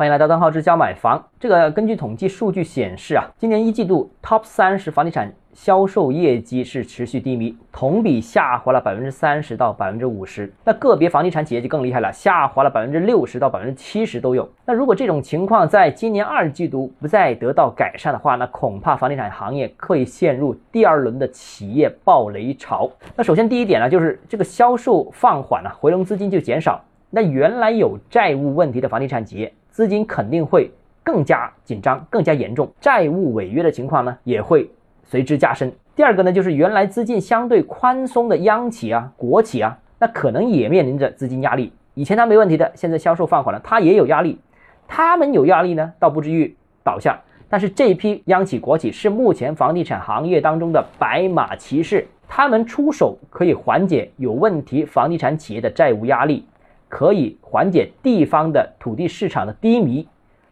欢迎来到邓浩之家买房。这个根据统计数据显示啊，今年一季度 Top 三十房地产销售业绩是持续低迷，同比下滑了百分之三十到百分之五十。那个别房地产企业就更厉害了，下滑了百分之六十到百分之七十都有。那如果这种情况在今年二季度不再得到改善的话，那恐怕房地产行业会陷入第二轮的企业暴雷潮。那首先第一点呢，就是这个销售放缓了，回笼资金就减少。那原来有债务问题的房地产企业，资金肯定会更加紧张、更加严重，债务违约的情况呢也会随之加深。第二个呢，就是原来资金相对宽松的央企啊、国企啊，那可能也面临着资金压力。以前它没问题的，现在销售放缓了，它也有压力。他们有压力呢，倒不至于倒下，但是这批央企、国企是目前房地产行业当中的白马骑士，他们出手可以缓解有问题房地产企业的债务压力。可以缓解地方的土地市场的低迷，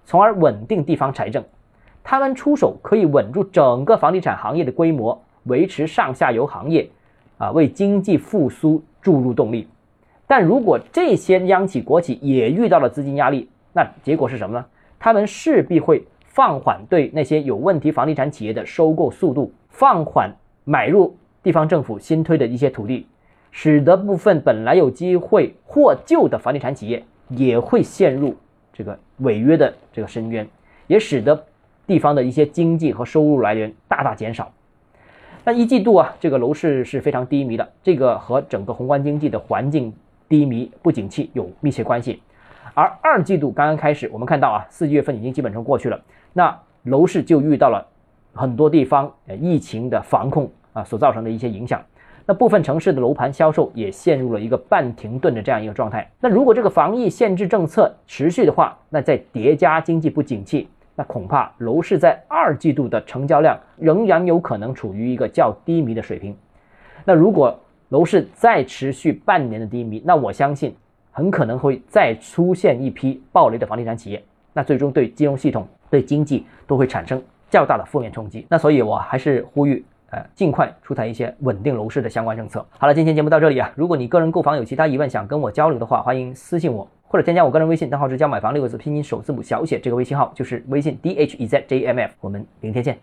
从而稳定地方财政。他们出手可以稳住整个房地产行业的规模，维持上下游行业，啊，为经济复苏注入动力。但如果这些央企国企也遇到了资金压力，那结果是什么呢？他们势必会放缓对那些有问题房地产企业的收购速度，放缓买入地方政府新推的一些土地。使得部分本来有机会获救的房地产企业也会陷入这个违约的这个深渊，也使得地方的一些经济和收入来源大大减少。那一季度啊，这个楼市是非常低迷的，这个和整个宏观经济的环境低迷不景气有密切关系。而二季度刚刚开始，我们看到啊，四月份已经基本上过去了，那楼市就遇到了很多地方呃疫情的防控啊所造成的一些影响。那部分城市的楼盘销售也陷入了一个半停顿的这样一个状态。那如果这个防疫限制政策持续的话，那再叠加经济不景气，那恐怕楼市在二季度的成交量仍然有可能处于一个较低迷的水平。那如果楼市再持续半年的低迷，那我相信很可能会再出现一批暴雷的房地产企业，那最终对金融系统、对经济都会产生较大的负面冲击。那所以我还是呼吁。呃，尽快出台一些稳定楼市的相关政策。好了，今天节目到这里啊。如果你个人购房有其他疑问，想跟我交流的话，欢迎私信我，或者添加我个人微信，账号是教买房六个字拼音首字母小写，这个微信号就是微信 d h e z j m f。我们明天见。